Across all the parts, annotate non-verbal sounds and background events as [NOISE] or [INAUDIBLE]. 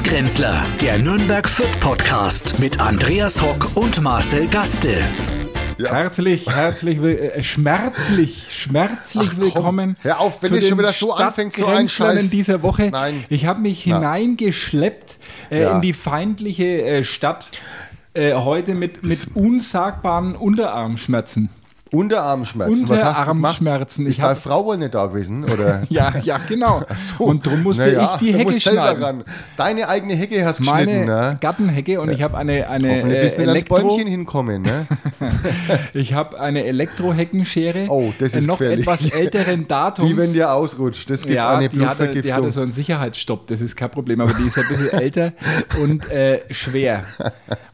Stadtgrenzler, der Nürnberg Fürth Podcast mit Andreas Hock und Marcel Gaste. Herzlich, herzlich, will- äh, schmerzlich, schmerzlich Ach, komm, willkommen. hör auf, wenn zu es schon wieder so anfängt, so ein Scheiß. dieser Woche. Nein. Ich habe mich Na. hineingeschleppt äh, Ja. in die feindliche äh, Stadt äh, heute mit, mit unsagbaren Unterarmschmerzen. Unterarmschmerzen. Unterarmschmerzen. Ist deine Frau wohl nicht da gewesen? Oder? [LAUGHS] Ja, ja, genau. Und darum musste Naja, ich die Hecke schneiden. ran. Deine eigene Hecke hast Meine geschnitten, ne? Gartenhecke und ich habe eine, eine Hoffentlich äh, bist du nicht ans Elektro, Bäumchen hinkommen, ne? [LAUGHS] ich habe eine Elektroheckenschere. Oh, das ist äh, noch gefährlich. etwas älteren Datums. Die, wenn dir ausrutscht, das gibt ja, eine die hatte, die hatte Blutvergiftung. so einen Sicherheitsstopp, das ist kein Problem, aber die ist ein bisschen älter und äh, schwer.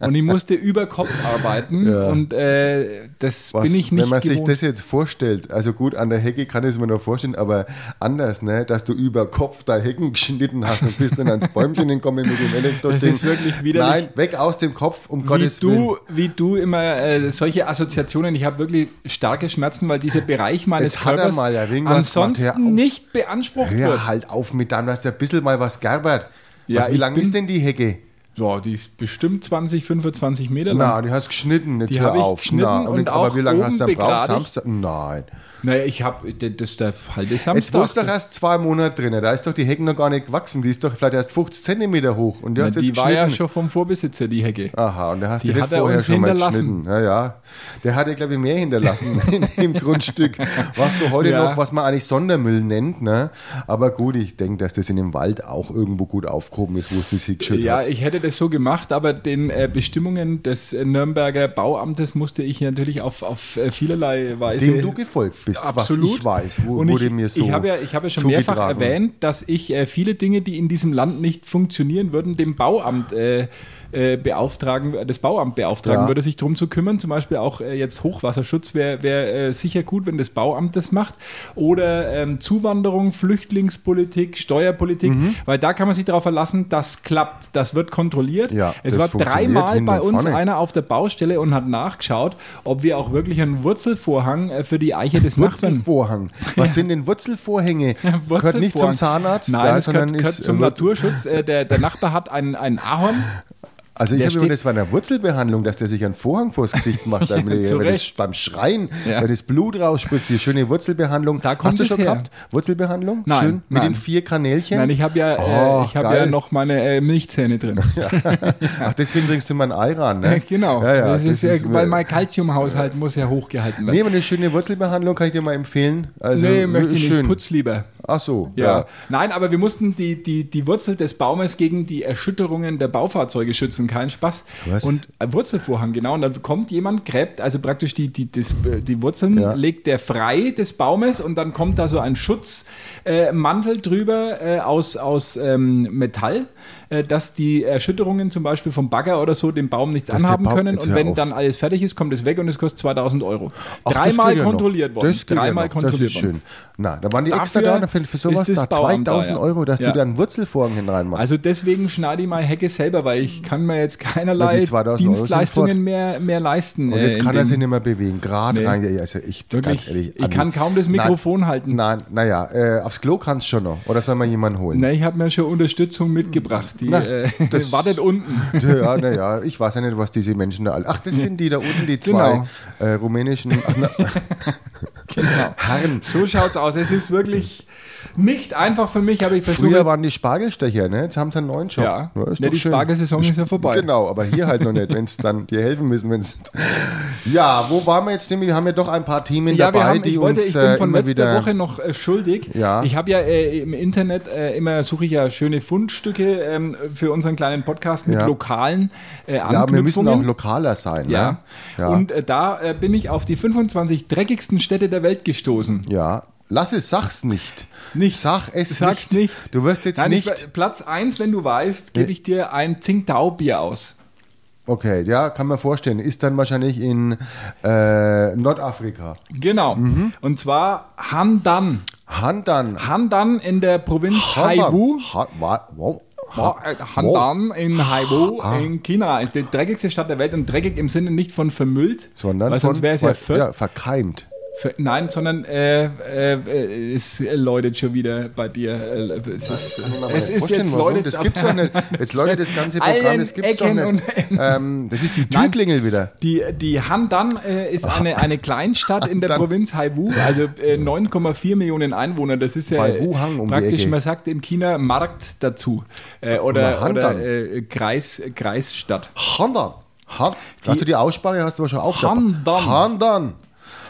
Und ich musste über Kopf arbeiten Ja. und äh, das Was, bin ich nicht wenn man sich gewohnt. das jetzt vorstellt, also gut, an der Hecke kann ich es mir noch vorstellen, aber anders, ne, dass du über Kopf da Hecken geschnitten hast und bist dann ans Bäumchen gekommen mit dem elektro Das ist wirklich widerlich. Nein, weg aus dem Kopf, um wie Gottes Willen. du, wie du immer äh, solche Assoziationen, ich habe wirklich starke Schmerzen, weil dieser Bereich meines Jetzt er Körpers mal auf. ansonsten nicht beansprucht wird. Hör halt auf mit dann, dass du ein bisschen mal was gerbert. Ja, was, wie lang bin- ist denn die Hecke? So, die ist bestimmt 20, 25 Meter lang. Na, die hast geschnitten, jetzt Die hör auf. geschnitten Na, und aber auch wie lange hast du dann braucht? Samstag? Nein. Naja, ich habe, das ist der halbe Jetzt Samstag. wohnst du doch erst zwei Monate drin. Da ist doch die Hecke noch gar nicht gewachsen. Die ist doch vielleicht erst 50 Zentimeter hoch. Und die Na, hast die jetzt war ja schon vom Vorbesitzer, die Hecke. Aha, und der hast Die nicht hat er vorher uns schon mal hinterlassen. geschnitten. Ja, ja. Der hat ja, glaube ich, mehr hinterlassen [LAUGHS] in dem Grundstück, was du heute Ja. noch, was man eigentlich Sondermüll nennt. Ne? Aber gut, ich denke, dass das in dem Wald auch irgendwo gut aufgehoben ist, wo es das hingeschüttet Ja, hat. ich hätte das so gemacht, aber den äh, Bestimmungen des äh, Nürnberger Bauamtes musste ich natürlich auf, auf äh, vielerlei Weise. Dem du gefolgt bist, Absolut. was ich weiß, wo, und wurde ich, mir so ich habe ja, ich habe ja schon mehrfach erwähnt, dass ich äh, viele Dinge, die in diesem Land nicht funktionieren würden, dem Bauamt äh, äh, beauftragen, das Bauamt beauftragen Ja. würde, sich darum zu kümmern. Zum Beispiel auch äh, jetzt Hochwasserschutz wäre wär, äh, sicher gut, wenn das Bauamt das macht. Oder ähm, Zuwanderung, Flüchtlingspolitik, Steuerpolitik, Mhm. weil da kann man sich darauf verlassen, das klappt, das wird kontrolliert. Ja, es war dreimal bei uns vorne. einer auf der Baustelle und hat nachgeschaut, ob wir auch wirklich einen Wurzelvorhang äh, für die Eiche des Nachbarn Wurzelvorhang. Was sind denn Wurzelvorhänge? [LAUGHS] Gehört nicht zum Wurzelvorhang. Zahnarzt, Nein, ja, es sondern gehört, gehört ist zum Naturschutz. Der, der Nachbar hat ein, ein Ahorn. Also ich habe das war eine Wurzelbehandlung, dass der sich einen Vorhang vors Gesicht [LAUGHS] macht, Ja, zu er, weil das beim Schreien, Ja. weil das Blut rausspritzt, die schöne Wurzelbehandlung. Da kommt Hast du es schon her. gehabt? Wurzelbehandlung? Nein, Schön? Mit nein. den vier Kanälchen? Nein, ich habe ja, Oh, äh, ich hab ja geil. noch meine äh, Milchzähne drin. [LAUGHS] Ach, deswegen trinkst du mal ein Ei ran, ne? [LAUGHS] genau. Ja, ja, das ist, das ja, ist- weil mein Kalziumhaushalt muss ja hochgehalten Nee, werden. aber eine schöne Wurzelbehandlung kann ich dir mal empfehlen. Also, nee, möchte ich nicht. schön. Putz lieber. Ach so, Ja. ja. Nein, aber wir mussten die, die, die Wurzel des Baumes gegen die Erschütterungen der Baufahrzeuge schützen. Kein Spaß. Was? Und ein Wurzelvorhang, genau. Und dann kommt jemand, gräbt also praktisch die, die, das, die Wurzeln, Ja. legt der frei des Baumes und dann kommt da so ein Schutzmantel äh, drüber äh, aus, aus ähm, Metall, äh, dass die Erschütterungen zum Beispiel vom Bagger oder so dem Baum nichts Dass anhaben Baum- können. Und wenn dann alles fertig ist, kommt es weg und es kostet 2000 Euro. Ach, Dreimal ja kontrolliert worden. Ja Dreimal noch. kontrolliert Das ist worden. schön. Na, da waren die Dafür extra da für, für sowas da Bauamt 2000 da, ja. Euro, dass Ja. du da einen Wurzelvorhang hin reinmachst. Also deswegen schneide ich meine Hecke selber, weil ich kann mir jetzt keinerlei die 2000 Euro sind Dienstleistungen mehr, mehr leisten. Und jetzt äh, kann er sich nicht mehr bewegen. Gerade Nee. rein. Also ich, Wirklich, ganz ehrlich. ich kann kaum das Mikrofon halten. Nein, naja, äh, aufs Klo kannst du schon noch. Oder soll man jemanden holen? Ne, ich habe mir schon Unterstützung mitgebracht. Die Na, äh, [LAUGHS] das- wartet unten. Ja, naja, ich weiß ja nicht, was diese Menschen da alle. Ach, das sind die da unten, die zwei Genau. äh, rumänischen ach, [LAUGHS] na, [LAUGHS] Genau. Herren. So schaut's aus. Es ist wirklich nicht einfach für mich, aber ich versuche. Früher waren die Spargelstecher, ne? Jetzt haben sie einen neuen Job. Ja. ist Ne, doch die schön. Spargelsaison ist ja vorbei. Genau, aber hier halt noch nicht, wenn es dann dir helfen müssen. Wenn's [LAUGHS] ja, wo waren wir jetzt? Nämlich? Wir haben ja doch ein paar Themen Ja, dabei, haben, die ich, wollte, uns ich bin äh, von letzter. Woche noch äh, schuldig. Ja. Ich habe ja äh, im Internet äh, immer suche ich ja schöne Fundstücke ähm, für unseren kleinen Podcast mit Ja. lokalen äh, ja, wir müssen auch lokaler sein. Ja. Ne? ja. Und äh, da äh, bin ich auf die 25 dreckigsten Städte der Welt gestoßen. ja. Lass es, sag's nicht. Nicht. Sag es Sag's nicht. nicht. Du wirst jetzt Nein, nicht. Ich, Platz 1, wenn du weißt, gebe ich dir ein Tsingtao-Bier aus. Okay, ja, kann man vorstellen. Ist dann wahrscheinlich in äh, Nordafrika. Genau. Mhm. Und zwar Handan. Handan. Handan in der Provinz Haiwu. Ha, wa, wow. Ha- äh, Handan in Haiwu in China. Die dreckigste Stadt der Welt und dreckig im Sinne nicht von vermüllt, Sondern weil sonst wäre es ja, verkeimt. Für, nein, sondern äh, äh, es läutet schon wieder bei dir. Äh, es ist, es ist jetzt läutet Das gibt's doch nicht. Jetzt läutet das ganze Programm, das gibt's doch nicht. Ähm, das ist die Türklingel wieder. Die, die Handan äh, ist eine, eine Kleinstadt in der Provinz Haiwu, also äh, 9,4 Millionen Einwohner. Das ist ja Haiwu-Hang um praktisch, man sagt in China Markt dazu. Äh, oder oder äh, Kreis, Kreisstadt. Handan. Han hast du die Aussprache, hast du aber schon auch Handan. Handan.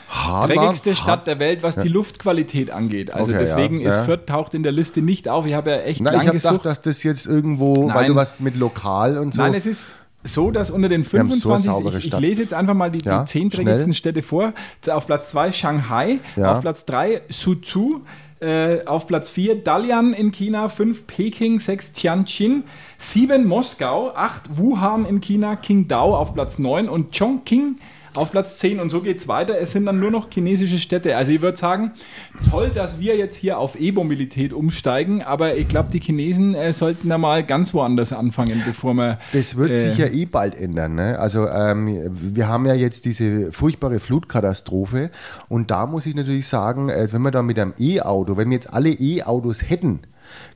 Handan. dreckigste Stadt der Welt, was die Luftqualität angeht. Also Okay, deswegen ja, ist ja. Fürth taucht in der Liste nicht auf. Ich habe ja echt Nein, ich lange habe gedacht, gesucht. dass das jetzt irgendwo, weil Nein. du was mit lokal und so. Nein, es ist so, dass unter den haben so eine 25, saubere ich, ich lese jetzt einfach mal die, Ja, die zehn dreckigsten. Städte vor. Auf Platz 2 Shanghai, Ja. auf Platz 3 Suzhou, äh, auf Platz 4 Dalian in China, 5 Peking, 6 Tianjin, 7 Moskau, 8 Wuhan in China, Qingdao auf Platz 9 und Chongqing auf Platz 10 und so geht es weiter. Es sind dann nur noch chinesische Städte. Also ich würde sagen, toll, dass wir jetzt hier auf E-Mobilität umsteigen, aber ich glaube, die Chinesen äh, sollten da mal ganz woanders anfangen, bevor wir... Das wird äh, sich ja eh bald ändern. Ne? Also ähm, wir haben ja jetzt diese furchtbare Flutkatastrophe und da muss ich natürlich sagen, äh, wenn wir da mit einem E-Auto, wenn wir jetzt alle E-Autos hätten,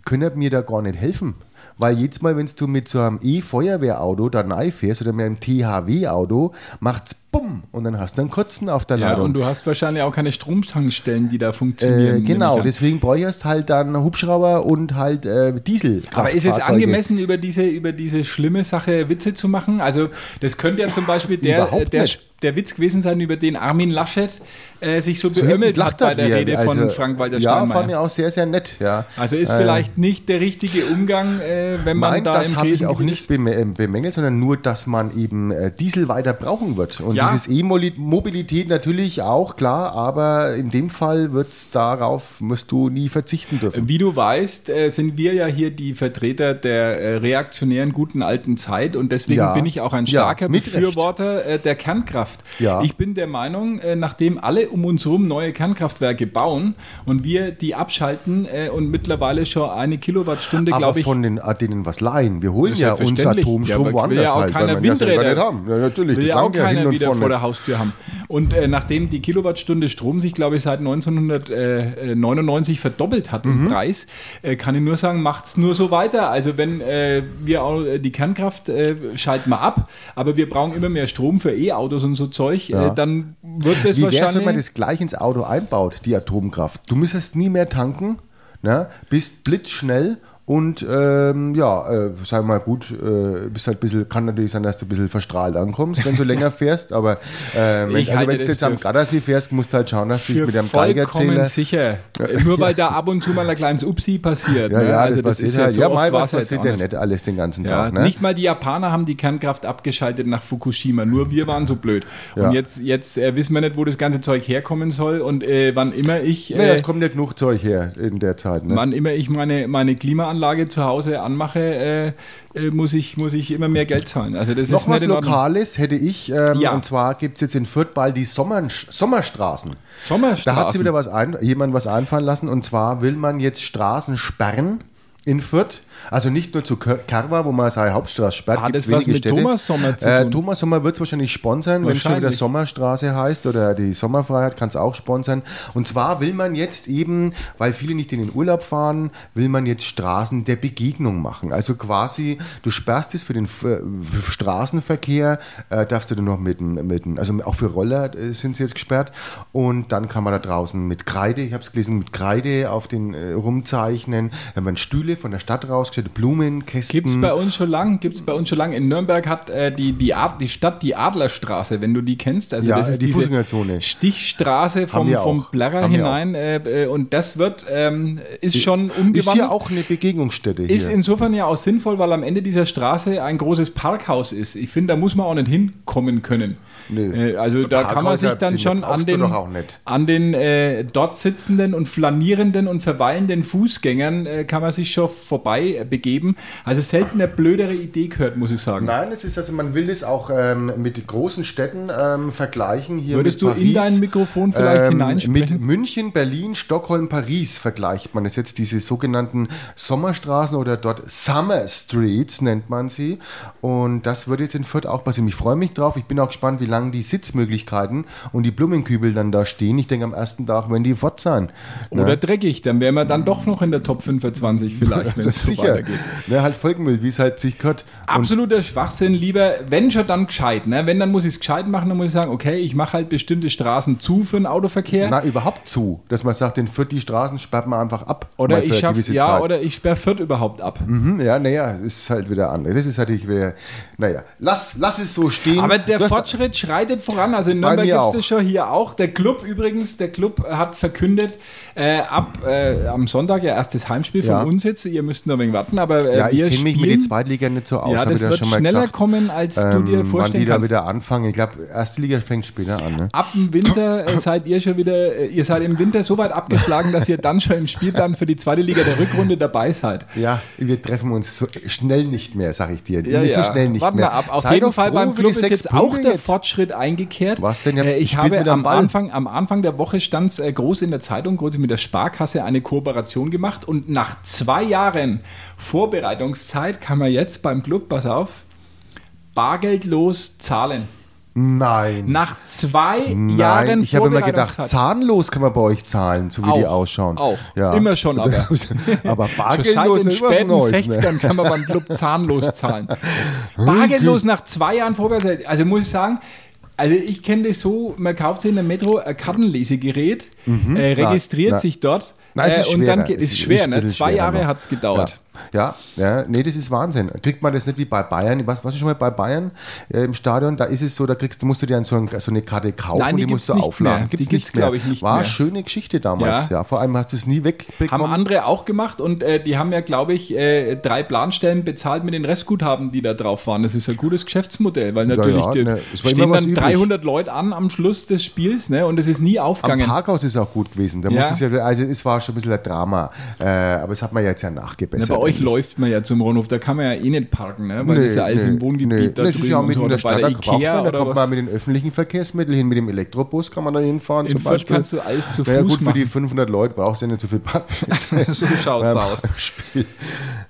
können mir da gar nicht helfen. Weil jedes Mal, wenn du mit so einem E-Feuerwehrauto da fährst oder mit einem THW-Auto, macht's bumm und dann hast du einen Kotzen auf der Ja, Ladung. und du hast wahrscheinlich auch keine Stromtankstellen, die da funktionieren. Äh, genau, deswegen bräuchst halt dann Hubschrauber und halt äh, Diesel. Aber ist es angemessen, über diese, über diese schlimme Sache Witze zu machen? Also, das könnte ja zum Beispiel der, Überhaupt der, der Witz gewesen sein, über den Armin Laschet äh, sich so So beömmelt hat bei der. Rede von Also, Frank-Walter Ja, fand ich Steinmeier. auch sehr, sehr nett. Ja. Also ist Äh, vielleicht nicht der richtige Umgang, äh, wenn man Nein, da das im habe ich auch nicht äh, bemängelt, sondern nur, dass man eben äh, Diesel weiter brauchen wird. Und Ja. dieses E-Mobilität natürlich auch, klar, aber in dem Fall wird's darauf, musst du nie verzichten dürfen. Wie du weißt, äh, sind wir ja hier die Vertreter der äh, reaktionären guten alten Zeit und deswegen Ja. bin ich auch ein Ja, starker Recht. Befürworter äh, der Kernkraft. Ja. Ich bin der Meinung, nachdem alle um uns herum neue Kernkraftwerke bauen und wir die abschalten und mittlerweile schon eine Kilowattstunde, glaube ich, von den, denen was leihen. Wir holen ja uns. Atomstrom Ja, woanders ja auch halt, keiner Windräder- nicht haben. Ja, natürlich, will das ja auch ja keiner wieder vor der Haustür haben. Und äh, nachdem die Kilowattstunde Strom sich, glaube ich, seit 1999 verdoppelt hat Mhm. im Preis, äh, kann ich nur sagen, macht es nur so weiter. Also wenn äh, wir auch äh, die Kernkraft äh, schalten wir ab, aber wir brauchen immer mehr Strom für E-Autos und so Zeug, Ja. äh, dann wird das Wie wahrscheinlich... wenn man das gleich ins Auto einbaut, die Atomkraft? Du müsstest nie mehr tanken, ne? bist blitzschnell und ähm, ja, äh, sag mal gut, äh, bist halt bisschen, kann natürlich sein, dass du ein bisschen verstrahlt ankommst, wenn du [LAUGHS] länger fährst, aber äh, wenn, also wenn du das jetzt am Gardasee fährst, musst du halt schauen, dass du dich mit dem vollkommen Geigerzähler sicher. Nur weil [LAUGHS] da ab und zu mal ein kleines Upsi passiert. ja, ne? ja, Also das passiert ist halt. so Ja, mal, was jetzt passiert ja nicht. nicht alles den ganzen Ja, Tag. Ne? Nicht mal die Japaner haben die Kernkraft abgeschaltet nach Fukushima, nur wir waren so blöd. Ja. Und jetzt, jetzt äh, wissen wir nicht, wo das ganze Zeug herkommen soll und äh, wann immer ich, äh, es kommt ja genug Zeug her in der Zeit. Ne? wann immer ich meine, meine Klimaanlage zu Hause anmache, äh, äh, muss, ich, muss ich immer mehr Geld zahlen. Also das Noch ist was. Lokales hätte ich, ähm, Ja. und zwar gibt es jetzt in Fürth bald die Sommer Sommerstraßen. Sommerstraßen. Da hat sich wieder was ein, jemand was einfallen lassen und zwar will man jetzt Straßen sperren in Fürth. Also nicht nur zu Kerwa, wo man seine Hauptstraße sperrt. Hat gibt's das was mit Städte. Thomas Sommer zu Äh, tun? Thomas Sommer wird es wahrscheinlich sponsern, wenn es schon wieder. Sommerstraße heißt oder die Sommerfreiheit kann es auch sponsern. Und zwar will man jetzt eben, weil viele nicht in den Urlaub fahren, will man jetzt Straßen der Begegnung machen. Also quasi, du sperrst es für den F für Straßenverkehr, äh, darfst du dann noch mit, dem- mit also auch für Roller äh, sind sie jetzt gesperrt. Und dann kann man da draußen mit Kreide, ich habe es gelesen, mit Kreide auf den äh, rumzeichnen. Dann werden Stühle von der Stadt rausgestellt, Blumenkästen. Gibt es bei uns schon lang, gibt's bei uns schon lang. In Nürnberg hat äh, die, die, Ad, die Stadt die Adlerstraße, wenn du die kennst. Also Ja, das ist die diese Fußgängerzone. Stichstraße vom, vom wir hinein. Äh, äh, und das wird, ähm, ist schon Ist umgewandelt. hier auch eine Begegnungsstätte hier. Ist insofern ja auch sinnvoll, weil am Ende dieser Straße ein großes Parkhaus ist. Ich finde, da muss man auch nicht hinkommen können. Nö. Äh, Also da kann man sich dann schon an den, an den äh, dort sitzenden und flanierenden und verweilenden Fußgängern äh, kann man sich schon vorbei äh, begeben. Also selten eine blödere Idee gehört, muss ich sagen. Nein, es ist also, man will es auch ähm, mit großen Städten ähm, vergleichen. Hier Würdest mit du in Paris, dein Mikrofon vielleicht ähm, hineinsprechen? Mit München, Berlin, Stockholm, Paris vergleicht man es jetzt, diese sogenannten Sommerstraßen oder dort Summer Streets nennt man sie. Und das wird jetzt in Fürth auch passieren. Ich freue mich drauf. Ich bin auch gespannt, wie lange lang die Sitzmöglichkeiten und die Blumenkübel dann da stehen. Ich denke, am ersten Tag wenn die fort sein. Ne? Oder dreckig, dann wären wir dann doch noch in der Top 25 vielleicht, [LAUGHS] wenn es so sicher. weitergeht. Ne, halt Folgenmüll, wie es halt sich gehört. Und Absoluter Schwachsinn, lieber, wenn schon dann gescheit. Ne? Wenn, dann muss ich es gescheit machen, dann muss ich sagen, okay, ich mache halt bestimmte Straßen zu für den Autoverkehr. na, überhaupt zu, dass man sagt, den Fürth die Straßen sperrt man einfach ab. oder ich schaffe, ja, Zeit. oder ich sperre Fürth überhaupt ab. Mhm, ja, naja, ist halt wieder anders. Das ist natürlich wieder, naja, lass, lass es so stehen. Aber der Fortschritt schreitet voran. Also in Nürnberg gibt es das schon hier auch. Der Club übrigens, der Club hat verkündet, äh, ab äh, am Sonntag ja erstes Heimspiel Ja. von uns jetzt. Ihr müsst nur ein wenig warten, aber äh, Ja, ich kenne mich mit den Zweitliga nicht so aus, Ja, das ja wird schon mal schneller gesagt. kommen, als du dir Ähm, wann vorstellen die da kannst. wieder anfangen. Ich glaube, erste Liga fängt später an. Ne? Ab dem Winter äh, seid ihr schon wieder, äh, ihr seid im Winter so weit abgeschlagen, dass ihr dann schon im Spielplan für die zweite Liga der Rückrunde dabei seid. Ja, wir treffen uns so schnell nicht mehr, sag ich dir. Ja, Nicht ja. so schnell nicht Warten mehr. wir ab. Auf Sei jeden Fall froh beim Club ist jetzt auch Punkte der jetzt. Fortschritt eingekehrt. Was denn? Ihr Äh, ich habe mit am. Anfang, am Anfang der Woche stand es groß in der Zeitung, groß mit der Sparkasse eine Kooperation gemacht und nach zwei Jahren Vorbereitungszeit kann man jetzt beim Club, pass auf, bargeldlos zahlen. Nein. Nach zwei Nein, Jahren ich habe immer gedacht, Vorbereitungszeit. zahnlos kann man bei euch zahlen, so wie die Auch, ausschauen. auch. Immer schon, [LAUGHS] aber. aber [LAUGHS] bargeldlos den ist was späten Neues. 60ern Ne? kann man beim Club zahnlos zahlen. [LAUGHS] Bargeldlos nach zwei Jahren Vorbereitung. Also muss ich sagen, also ich kenne das so, man kauft sich in der Metro ein Kartenlesegerät, äh, registriert Na, na. sich dort Nein, es äh, ist und dann schwerer. geht Es ist schwer, ne? Zwei schwerer Jahre hat es gedauert. Ja, ja, nee, das ist Wahnsinn. Kriegt man das nicht wie bei Bayern? Was, was ist schon mal bei Bayern äh, im Stadion? Da ist es so, da kriegst du, musst du dir so, ein, so eine Karte kaufen Nein, und die die musst du aufladen. mehr. Gibt's Die gibt's, nicht mehr. glaub ich, nicht War mehr. eine schöne Geschichte damals, Ja. ja. Vor allem hast du es nie Haben wegbekommen. andere auch gemacht und äh, die haben ja, glaube ich, äh, drei Planstellen bezahlt mit den Restguthaben, die da drauf waren. Das ist ein gutes Geschäftsmodell, weil natürlich ja, die, ne, stehen dann übrig. 300 Leute an am Schluss des Spiels ne, und es ist nie Am aufgegangen. Parkhaus ist auch gut gewesen. Da Ja. es ja, also es war schon ein bisschen ein Drama, äh, aber es hat man jetzt ja Na, nachgebessert. bei euch eigentlich. läuft man ja zum Rundhof, da kann man ja eh nicht parken, ne? weil das ist ja alles im Wohngebiet nee. da das ist drüben ja und mitten so. der Oder bei Stadt, der da Ikea man, da oder kommt was. man mit den öffentlichen Verkehrsmitteln hin, mit dem Elektrobus kann man da hinfahren In zum Fürth Beispiel. kannst du alles zu Fuß gut, für die machen. 500 Leute brauchst du ja nicht so viel Parkplätze. [LAUGHS] so schaut's aus. Spiel.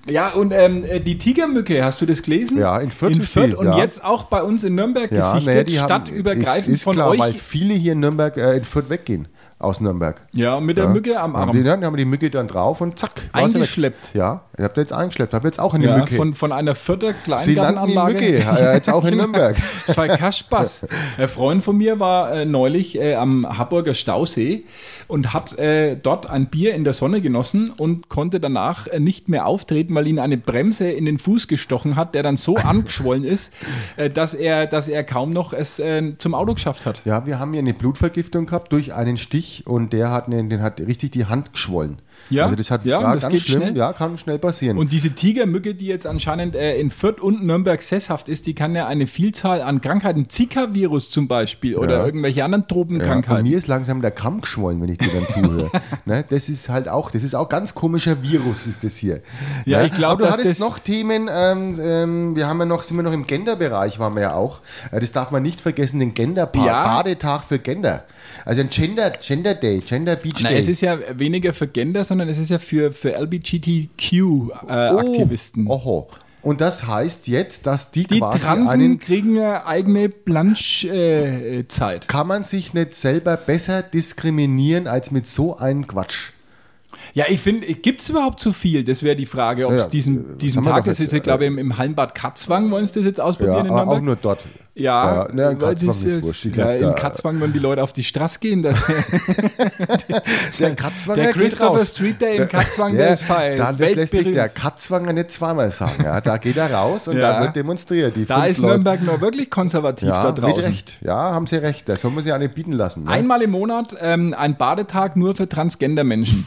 Ja, und ähm, äh, die Tigermücke, hast du das gelesen? Ja, in Fürth In ist Fürth und ja. jetzt auch bei uns in Nürnberg Ja, gesichtet, naja, stadtübergreifend ist, ist von klar, weil viele hier in Nürnberg äh, in Fürth weggehen aus Nürnberg. Ja, mit der Ja. Mücke am Haben Arm. die, dann haben die Mücke dann drauf und zack. sie. Eingeschleppt. Ja, ich habe jetzt eingeschleppt. Habe jetzt auch eine Ja, Mücke. von, von einer vierter Sie Kleingartenanlage. Mücke, ja, jetzt auch in [LAUGHS] Nürnberg. Das war kein Spaß. Ein Freund von mir war äh, neulich äh, am Harburger Stausee und hat äh, dort ein Bier in der Sonne genossen und konnte danach äh, nicht mehr auftreten, weil ihn eine Bremse in den Fuß gestochen hat, der dann so [LAUGHS] angeschwollen ist, äh, dass, er, dass er kaum noch es äh, zum Auto geschafft hat. Ja, wir haben hier eine Blutvergiftung gehabt durch einen Stich und der hat, eine, den hat richtig die Hand geschwollen. Ja, also das hat ja, das ganz schlimm. schnell. Ja, kann schnell passieren. Und diese Tigermücke, die jetzt anscheinend äh, in Fürth und Nürnberg sesshaft ist, die kann ja eine Vielzahl an Krankheiten, Zika-Virus zum Beispiel oder Ja. irgendwelche anderen ja, und Tropenkrankheiten. mir ist langsam der Kamm geschwollen, wenn ich dir dann zuhöre. [LAUGHS] ne, das ist halt auch, das ist auch ganz komischer Virus, ist das hier. Ja, ne? ich glaub, Aber du hattest noch Themen, ähm, ähm, wir haben ja noch, sind wir noch im Gender-Bereich, waren wir ja auch. Äh, das darf man nicht vergessen, den Gender-Part, Ja. Für Gender. Also ein Gender, Gender Day, Gender Beach Day. es ist ja weniger für Gender, sondern es ist ja für, für LGBTQ-Aktivisten. Oh, oho. Und das heißt jetzt, dass die, die quasi Transen einen kriegen eine eigene Blanche-Zeit. kann man sich nicht selber besser diskriminieren als mit so einem Quatsch. ja, ich finde, gibt es überhaupt so viel? Das wäre die Frage, ob es Ja, diesen, äh, diesen Tag, das ist ja, glaube ich, äh, im, im Hallenbad Katzwang, wollen sie das jetzt Ja, ausprobieren in aber auch nur dort. Ja, Ja, ne, in Katzwang ist äh, wurscht. Ja, in da- Katzwang, wenn die Leute auf die Straße gehen, das, [LAUGHS] Der Katzwanger der geht Christopher raus. Street Day in Katzwang, der ist fein. Da, das lässt sich der Katzwanger nicht zweimal sagen. Ja, da geht er raus und Ja. da wird demonstriert. Die Da ist Leute- Nürnberg nur wirklich konservativ da ja, draußen. mit Recht. Ja, haben sie recht. Das soll man sich auch nicht bieten lassen. Ne? Einmal im Monat ähm, ein Badetag nur für Transgender-Menschen.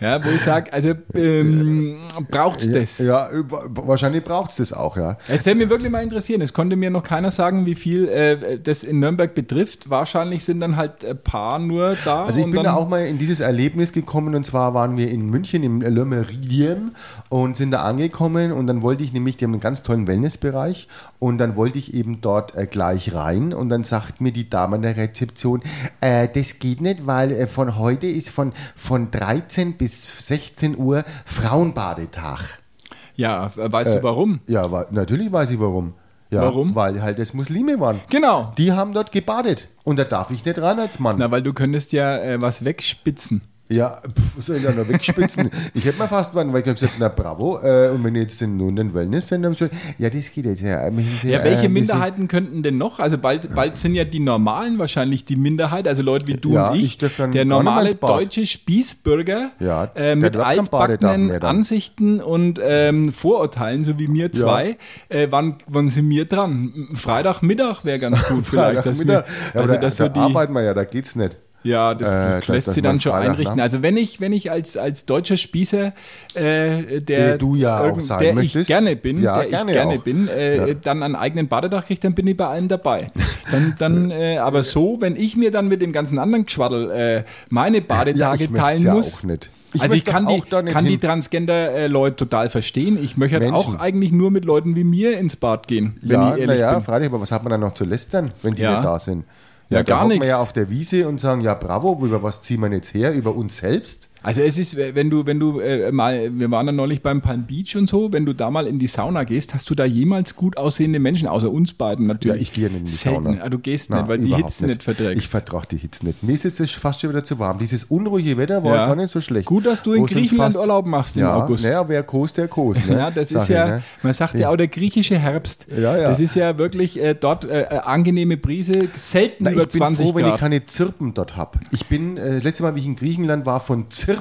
Ja, wo ich sage, also ähm, braucht es das? Ja, wahrscheinlich braucht es das auch, ja. Es würde mich wirklich mal interessieren. Es konnte mir noch keiner sagen, wie viel äh, das in Nürnberg betrifft. Wahrscheinlich sind dann halt ein paar nur da. Also ich bin da auch mal in dieses Erlebnis gekommen und zwar waren wir in München im Le Meridien und sind da angekommen und dann wollte ich nämlich, die haben einen ganz tollen Wellnessbereich und dann wollte ich eben dort äh, gleich rein und dann sagt mir die Dame an der Rezeption, äh, das geht nicht, weil äh, von heute ist von, von 13 bis 16 Uhr Frauenbadetag. Ja, äh, weißt du warum? Ja, aber natürlich weiß ich warum. Ja, Warum? Weil halt das Muslime waren. Genau. Die haben dort gebadet. Und da darf ich nicht ran als Mann. Na, weil du könntest ja äh, was wegspitzen. Ja, was soll ich da noch wegspitzen? [LAUGHS] ich hätte mir fast mal, weil ich hab gesagt, na bravo, äh, und wenn ich jetzt in nun den Wellness dann so, ja, das geht jetzt ja. sind Ja, welche äh, Minderheiten könnten denn noch? Also bald, bald sind ja die Normalen wahrscheinlich die Minderheit, also Leute wie du Ja, und ich. ich der normale deutsche Spießbürger Ja, äh, mit altbackenen. Ansichten und ähm, Vorurteilen, so wie mir zwei, äh, wann, wann sind wir dran? Freitagmittag wäre ganz gut [LAUGHS] vielleicht. dass wir, Freitagmittag. Ja, also, aber da, dass so da die, arbeiten wir ja, da geht's nicht. Ja, das, Äh, das lässt dass sie dann schon Freitag, einrichten. ne? Also wenn ich, wenn ich als, als deutscher Spießer, äh, der, Der du ja auch sein der möchtest. ich gerne bin, Ja, der gerne ich gerne auch. bin, äh, Ja. dann einen eigenen Badetag kriege, dann bin ich bei allen dabei. Dann, dann, äh, aber so, wenn ich mir dann mit dem ganzen anderen Geschwaddel äh, meine Badetage ich möcht's teilen ja muss. auch nicht. also ich kann die, auch kann die. Transgender-Leute total verstehen. Ich möchte halt auch Menschen. eigentlich nur mit Leuten wie mir ins Bad gehen, wenn ja, ich ehrlich naja, bin. freilich, aber was hat man dann noch zu lästern, wenn die Ja. nicht da sind? Ja, da gar hocken wir nichts. ja auf der Wiese und sagen, ja bravo, über was ziehen wir jetzt her? Über uns selbst? Also es ist, wenn du, wenn du äh, mal, wir waren dann neulich beim Palm Beach und so, wenn du da mal in die Sauna gehst, hast du da jemals gut aussehende Menschen, außer uns beiden natürlich. Ja, ich gehe nicht in die Selten. Sauna. Ah, du gehst Na, nicht, weil die Hitze nicht, verträgst. Ich vertrage die Hitze nicht. Mir ist es fast schon wieder zu warm. Dieses unruhige Wetter war Ja. gar nicht so schlecht. Gut, dass du in Griechenland Urlaub machst im ja, August. Naja, wer kost, der kost. Ne? [LAUGHS] ja, das Sag ist ich, ja, ne? man sagt ja auch der griechische Herbst. Ja, ja. Das ist ja wirklich äh, dort äh, äh, angenehme Brise, selten Na, über ich bin 20 froh, wenn ich Grad. keine Zirpen dort habe. Ich bin, äh, letztes Mal, wie ich in Griechenland war, von Zirpen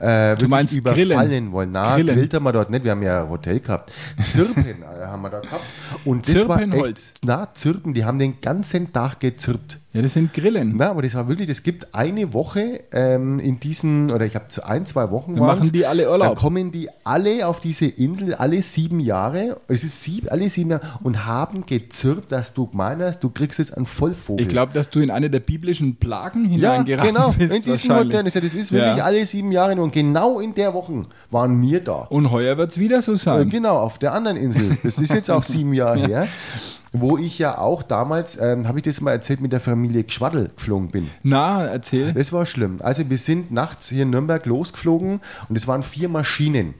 äh, wirklich meinst überfallen Grillen? wollen. Na, Grillen. grillt haben wir dort nicht, wir haben ja ein Hotel gehabt. Zirpen [LAUGHS] äh, haben wir da gehabt. Und das war Zirpenholz. echt, na, Zirpen, die haben den ganzen Tag gezirpt. Ja, das sind Grillen. Na, aber das war wirklich, das gibt eine Woche ähm, in diesen, oder ich glaube ein, zwei Wochen Dann machen die alle Urlaub. Dann kommen die alle auf diese Insel, alle sieben Jahre, es ist sieben, alle sieben Jahre, und haben gezirpt, dass du gemeint hast, du kriegst jetzt einen Vollvogel. Ich glaube, dass du in eine der biblischen Plagen ja, hineingeraten genau, bist. in diesem wahrscheinlich. Hotel. Das ist- Das ist wirklich Ja. alle sieben Jahre und genau in der Woche waren wir da. Und heuer wird es wieder so Äh, sein. Genau, auf der anderen Insel. Das ist jetzt auch [LAUGHS] sieben Jahre her. Wo ich ja auch damals, ähm, habe ich das mal erzählt, mit der Familie Gschwaddel geflogen bin. Na, erzähl. Das war schlimm. Also wir sind nachts hier in Nürnberg losgeflogen und es waren vier Maschinen.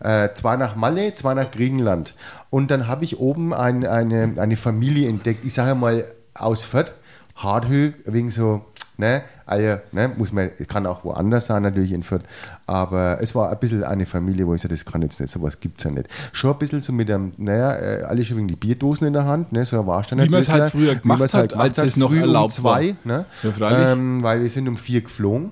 Äh, zwei nach Malle, zwei nach Griechenland. Und dann habe ich oben ein, eine, eine Familie entdeckt, ich sage mal aus Fürth, Harthö, wegen so, ne, also, ne, muss man, kann auch woanders sein, natürlich in Fürth, aber es war ein bisschen eine Familie, wo ich sage, das kann jetzt nicht, sowas gibt es ja nicht. Schon ein bisschen so mit einem, naja, äh, alle schon wegen die Bierdosen in der Hand, ne, so ein Warsteiner Wie man es halt früher gemacht man's hat, als es noch erlaubt um zwei, war. Ne? Ja. Ähm, weil wir sind um vier geflogen.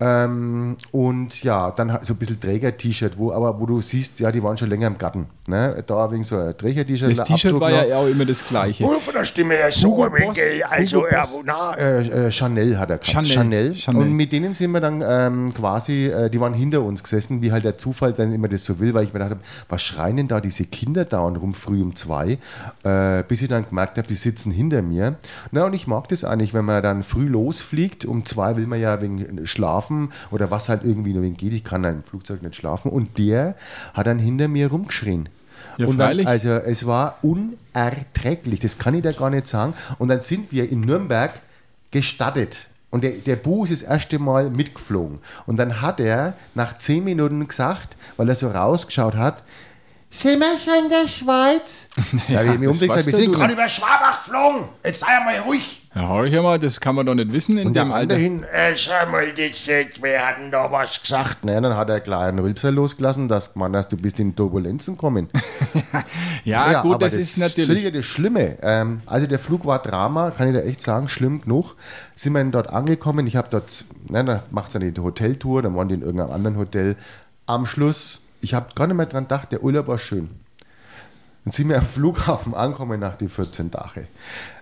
Ähm, und ja, dann so ein bisschen Träger-T-Shirt, wo, aber wo du siehst, ja, die waren schon länger im Garten. Ne? Da wegen so ein Träger-T-Shirt. Das T-Shirt war noch. ja auch immer das gleiche. Oder von der Stimme her so, Hugo ein Boss, also, Hugo ja, Boss. na, Äh, äh, Chanel hat er gehabt. Chanel, Chanel. Chanel. Und mit denen sind wir dann ähm, quasi, äh, die waren hinter uns gesessen, wie halt der Zufall dann immer das so will, weil ich mir gedacht habe, was schreien denn da diese Kinder dauernd rum früh um zwei, äh, bis ich dann gemerkt habe, die sitzen hinter mir. Na, und ich mag das eigentlich, wenn man dann früh losfliegt, um zwei will man ja wegen schlafen oder was halt irgendwie nur wegen geht, ich kann im Flugzeug nicht schlafen. Und der hat dann hinter mir rumgeschrien. Ja, und dann, also es war unerträglich, das kann ich da gar nicht sagen. Und dann sind wir in Nürnberg gestattet. Und der, der Bu ist das erste Mal mitgeflogen. Und dann hat er nach zehn Minuten gesagt, weil er so rausgeschaut hat, sind wir schon in der Schweiz? [LAUGHS] ja, wir, wir das weißt wir ja sind gerade über Schwabach geflogen. Jetzt sei mal ruhig. Ja, hör ich ja mal, das kann man doch nicht wissen in und der dem Alter. hin. Äh, schau mal, das, äh, wir hatten da was gesagt. Naja, dann hat er gleich einen Rülpser losgelassen, dass man dass du bist in Turbulenzen kommen. [LAUGHS] Ja, gut, aber das, ist Das natürlich. ist ja das Schlimme. Ähm, also der Flug war Drama, kann ich da echt sagen, schlimm genug. Sind wir dann dort angekommen, ich habe dort, ne, da macht es eine Hoteltour, dann waren die in irgendeinem anderen Hotel. Am Schluss, ich habe gar nicht mehr dran gedacht, der Urlaub war schön. Dann sind wir am Flughafen angekommen nach den 14 Tagen.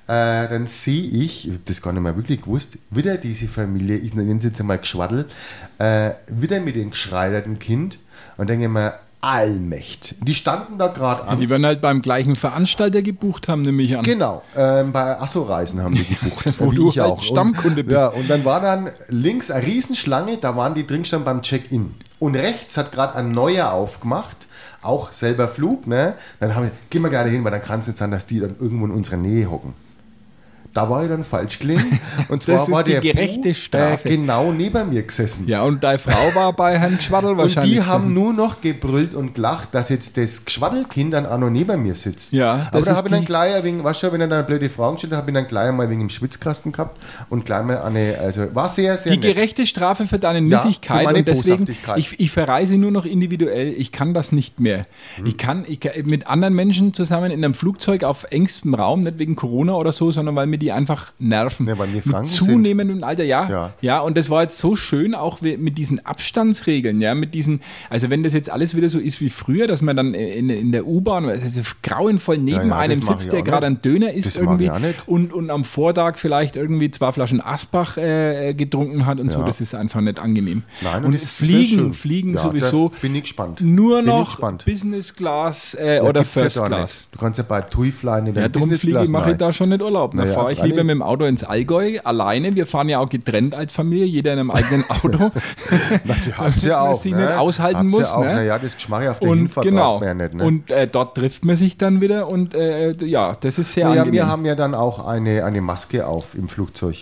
Äh, dann sehe ich, ich habe das gar nicht mehr wirklich gewusst, wieder diese Familie, ich nenne es jetzt einmal Geschwaddel, äh, wieder mit dem geschreiderten Kind und denke mir, Allmächt. Die standen da gerade an. Die werden halt beim gleichen Veranstalter gebucht haben, nehme ich an. Genau, ähm, bei Asso-Reisen haben die [LAUGHS] gebucht. Wo du halt auch. Stammkunde und, bist. Ja, und dann war dann links eine Riesenschlange, da waren die drin schon beim Check-in. Und rechts hat gerade ein neuer aufgemacht, auch selber Flug, ne? Dann haben wir, gehen wir gerade hin, weil dann kann es nicht sein, dass die dann irgendwo in unserer Nähe hocken. Da war ich dann falsch gelegen. [LAUGHS] Und zwar Das ist war die der gerechte Bu, Strafe. Äh, genau neben mir gesessen. Ja, und deine Frau war bei Herrn Schwaddel [LAUGHS] Und wahrscheinlich. die haben nur noch gebrüllt und gelacht, dass jetzt das Geschwaddelkind dann auch noch neben mir sitzt. Ja, aber das da ist habe ich dann gleich ein wenig, weißt du, wenn er dann blöde Fragen stellt, habe ich dann gleich mal wegen im Schwitzkasten gehabt und gleich mal eine, also war sehr, sehr die nett. gerechte Strafe für deine Ja, Nissigkeit für meine und deswegen, ich, ich verreise nur noch individuell, ich kann das nicht mehr. Hm. Ich, kann, ich kann mit anderen Menschen zusammen in einem Flugzeug auf engstem Raum, nicht wegen Corona oder so, sondern weil mir die einfach nerven. Ja, wir mit Franken sind. zunehmendem Alter, ja, ja. Ja. und das war jetzt so schön, auch mit diesen Abstandsregeln, ja, mit diesen, also wenn das jetzt alles wieder so ist wie früher, dass man dann in, in der U-Bahn, also grauenvoll neben Ja, ja, einem sitzt, ich der auch gerade einen Döner isst Das irgendwie ich und, und am Vortag vielleicht irgendwie zwei Flaschen Asbach äh, getrunken hat und so, Ja. das ist einfach nicht angenehm. Nein, und das ist Fliegen. Fliegen Ja, sowieso bin ich gespannt. nur ich noch. Business Class äh, Ja, oder ja First Class. Du kannst ja bei TUI fliegen in der Ja, Business fliege Class. mache ich da schon nicht Urlaub. Da Naja, fahre ich lieber mit dem Auto ins Allgäu alleine. Wir fahren ja auch getrennt als Familie, jeder in einem eigenen [LAUGHS] Auto. Habt ihr auch. sie ne? nicht aushalten Habt muss, Auch. ne? Naja, das Geschmack auf der und Hinfahrt genau. man ja nicht. Ne? Und äh, dort trifft man sich dann wieder und äh, ja, das ist sehr naja, angenehm. wir haben ja dann auch eine, eine Maske auf im Flugzeug.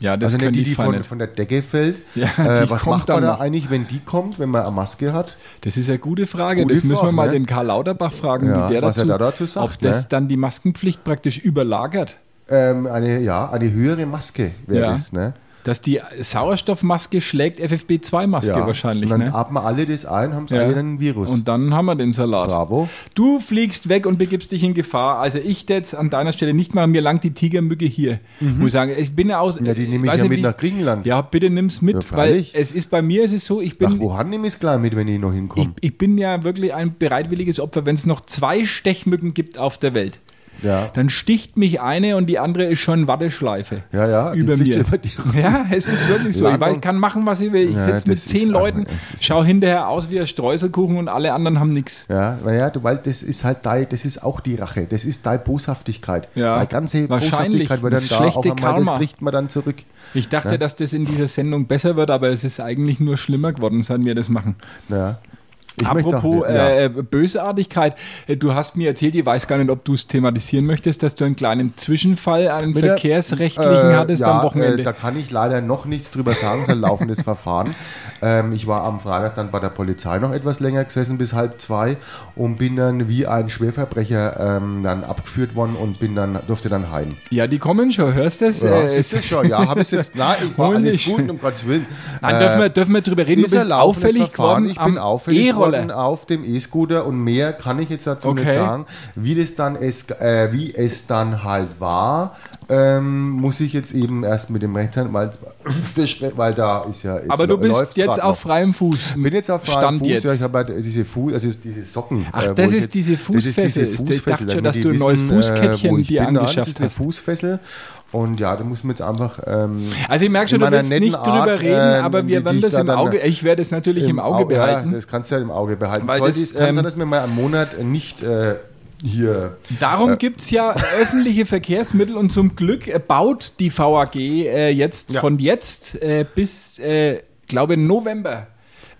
ja, das also nicht die, die von, nicht. von der Decke fällt. Ja, äh, was macht man da noch. eigentlich, wenn die kommt, wenn man eine Maske hat? Das ist eine gute Frage. Gute das müssen wir Frage, mal ne? den Karl Lauterbach fragen, Ja, wie der was dazu, er da dazu sagt, ob das ne? dann die Maskenpflicht praktisch überlagert. Ähm, eine, ja, eine höhere Maske wäre Ja. das. Ne? Dass die Sauerstoffmaske schlägt FFP2-Maske Ja. wahrscheinlich. Und dann Ne? atmen alle das ein, haben sie Ja. alle einen Virus. Und dann haben wir den Salat. Bravo. Du fliegst weg und begibst dich in Gefahr. Also ich jetzt an deiner Stelle nicht mal, mir langt die Tigermücke hier. Muss ich sagen, ich bin ja aus. Mhm. Ja, die nehme ich ja nicht, mit nach Griechenland. Ja, bitte nimm's mit, Ja, weil es ist bei mir ist es so, ich Nach bin Wuhan nehme ich es gleich mit, wenn ich noch ich, hinkomme. ich bin ja wirklich ein bereitwilliges Opfer, wenn es noch zwei Stechmücken gibt auf der Welt. Ja. Dann sticht mich eine und die andere ist schon Watteschleife. Ja, ja, Über mir. über Ja, es ist wirklich so. Ich Landung. weiß, kann machen, was ich will. Ich Ja, sitze mit zehn Leuten, schau hinterher aus wie ein Streuselkuchen und alle anderen haben nichts. Ja, naja, weil das ist halt dein, das ist auch die Rache, das ist deine Boshaftigkeit. Ja, deine ganze wahrscheinlich. Boshaftigkeit wird dann Das da schlechte auch einmal, Karma. das kriegt man dann zurück. Ich dachte, dass das in dieser Sendung besser wird, aber es ist eigentlich nur schlimmer geworden, seit wir das machen. Ja. Ich Apropos auch- ja. äh, Bösartigkeit, äh, du hast mir erzählt, ich weiß gar nicht, ob du es thematisieren möchtest, dass du einen kleinen Zwischenfall, einen Mit der- verkehrsrechtlichen äh, hattest ja, am Wochenende. Äh, da kann ich leider noch nichts drüber sagen, es ist ein laufendes [LAUGHS] Verfahren. Ähm, ich war am Freitag dann bei der Polizei noch etwas länger gesessen, bis halb zwei, und bin dann wie ein Schwerverbrecher ähm, dann abgeführt worden und bin dann, durfte dann heim. ja, die kommen schon, hörst du es? Ja, Äh, ist schon. Ja, habe ich jetzt. Nein, ich war alles nicht. gut, um Gottes Willen. Nein, Äh, dürfen, wir, dürfen wir drüber reden? Du bist auffällig Verfahren, geworden ich bin am auffällig E-Roller. auf dem E-Scooter und mehr kann ich jetzt dazu Okay. nicht sagen. Wie das dann es, äh, wie es dann halt war, ähm, muss ich jetzt eben erst mit dem Rechtsanwalt [CLEARS THROAT] besprechen, weil da ist ja jetzt Aber du bist jetzt auf noch. freiem Fuß. bin jetzt auf freiem Stand Fuß, jetzt. ja, ich habe halt diese Fuß, also diese Socken. Ach, äh, das ich ist jetzt- diese das ist diese Fußfessel. Ich dachte Fußfessel, schon, dass du ein neues wissen, Fußkettchen ich dir angeschafft Das ist eine hast. Fußfessel und ja, da muss man jetzt einfach ähm, Also ich merke schon, du willst nicht drüber Art, reden, äh, aber wir werden ich das da im Auge, ich werde es natürlich im, Auge Au- behalten. Ja, das kannst du ja im Auge behalten. Weil Sollte das, es kann ähm, sein, dass wir mal einen Monat nicht äh, hier. Darum gibt es ja öffentliche Verkehrsmittel und zum Glück äh, baut die VAG äh, jetzt Ja. von jetzt äh, bis, äh, glaube November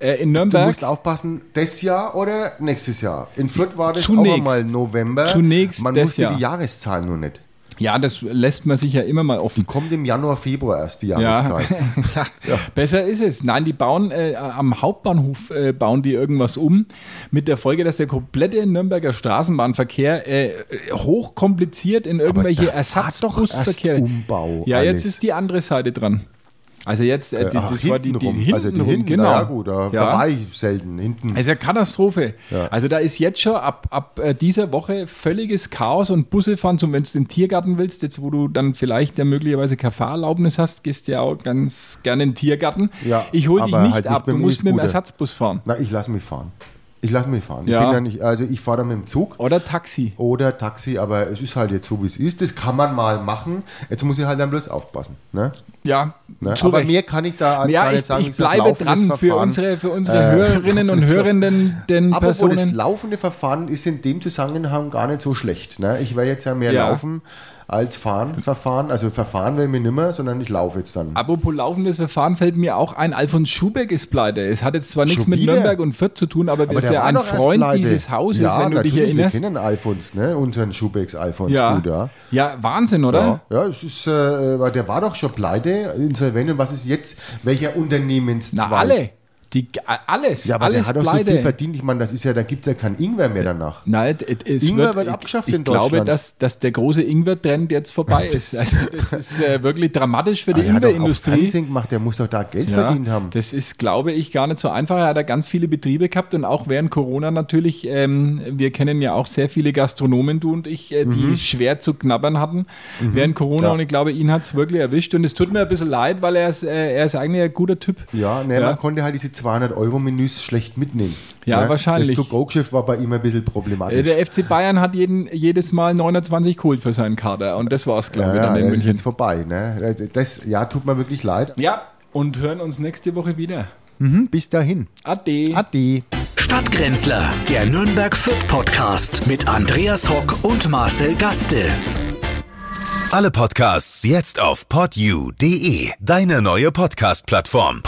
äh, in Du Nürnberg. musst aufpassen, das Jahr oder nächstes Jahr. In Fürth war das Zunächst. auch einmal November. Zunächst Man wusste Jahr. die Jahreszahl nur nicht. Ja, das lässt man sich ja immer mal offen. Kommt im Januar, Februar erst die Ja. Jahreszahl. [LAUGHS] ja. Besser ist es. Nein, die bauen äh, am Hauptbahnhof äh, bauen die irgendwas um mit der Folge, dass der komplette Nürnberger Straßenbahnverkehr äh, hochkompliziert in irgendwelche da war Ersatzbusverkehr. doch erst Umbau ja, alles. jetzt ist die andere Seite dran. Also jetzt äh, die, Ach, das war die, die hintenrum. also die hintenrum, hinten, genau. ja gut, da, da Ja. war ich selten. Hinten. Es ist ja Katastrophe. Ja. Also da ist jetzt schon ab, ab äh, dieser Woche völliges Chaos und Busse fahren, zum wenn du den Tiergarten willst, jetzt wo du dann vielleicht ja möglicherweise keine Fahrerlaubnis hast, gehst du ja auch ganz gerne in den Tiergarten. Ja, ich hole dich nicht halt nicht ab, du mit dem musst mit dem. Ersatzbus fahren. Na, ich lasse mich fahren. Ich lasse mich fahren. Ja. Ich bin ja nicht, also ich fahre da mit dem Zug. Oder Taxi. Oder Taxi, aber es ist halt jetzt so, wie es ist. Das kann man mal machen. Jetzt muss ich halt dann bloß aufpassen. Ne? Ja, Ne? Aber Recht. mehr kann ich da als ja, gar nicht sagen. ich bleibe dran für unsere, für unsere Äh, Hörerinnen und. [LAUGHS] Hörenden, den Aber das Personen. laufende Verfahren ist in dem Zusammenhang gar nicht so schlecht. Ne? Ich werde jetzt ja mehr Ja. laufen als fahren, Verfahren. Also Verfahren will mir nimmer, sondern ich laufe jetzt dann. Apropos laufendes Verfahren fällt mir auch ein, Alfons Schubeck ist pleite. Es hat jetzt zwar nichts mit? Nürnberg und Fürth zu tun, aber, Aber sind der ja ein Freund dieses Hauses, ja, wenn du dich erinnerst. Wir kennen Alfons, ne? unseren Schubecks Alfons Ja. gut, ja. ja, Wahnsinn, oder? Ja, ja es ist, äh, weil der war doch schon pleite, insolvent. Und was ist jetzt? Welcher Unternehmenszweig? Na, alle. Die, alles. Ja, aber alles der hat doch so pleite. viel verdient. Ich meine, das ist ja, da gibt es ja kein Ingwer mehr danach. Nein, es- Ingwer wird ich- abgeschafft ich in glaube, Deutschland. dass, dass der große Ingwer-Trend jetzt vorbei ist. [LAUGHS] Also das ist äh, wirklich dramatisch für die der auch Ingwer-Industrie. Gemacht, der muss doch da Geld Ja, verdient haben. Das ist, glaube ich, gar nicht so einfach. Er hat da ganz viele Betriebe gehabt und auch während Corona natürlich. Ähm, wir kennen ja auch sehr viele Gastronomen, du und ich, äh, die schwer zu knabbern hatten während Corona Mhm. Ja. und ich glaube, ihn hat es wirklich erwischt und es tut mir ein bisschen leid, weil er ist, äh, er ist eigentlich ein guter Typ. Ja, ne, Ja. man konnte halt diese 200-Euro-Menüs schlecht mitnehmen. Ja, ne? wahrscheinlich. Das To-Go-Geschäft war bei ihm ein bisschen Äh, problematisch. Der FC Bayern hat jeden, jedes Mal 29 geholt für seinen Kader und das war es, glaube ja, ich, ja, dann in das ist München. jetzt vorbei. Ne? Das, ja, tut mir wirklich leid. Ja, und hören uns nächste Woche wieder. Bis dahin. Ade. Ade. Stadtgrenzler, der Nürnberg Fürth Podcast mit Andreas Hock und Marcel Gaste. Alle Podcasts jetzt auf podyou.de, deine neue Podcast-Plattform.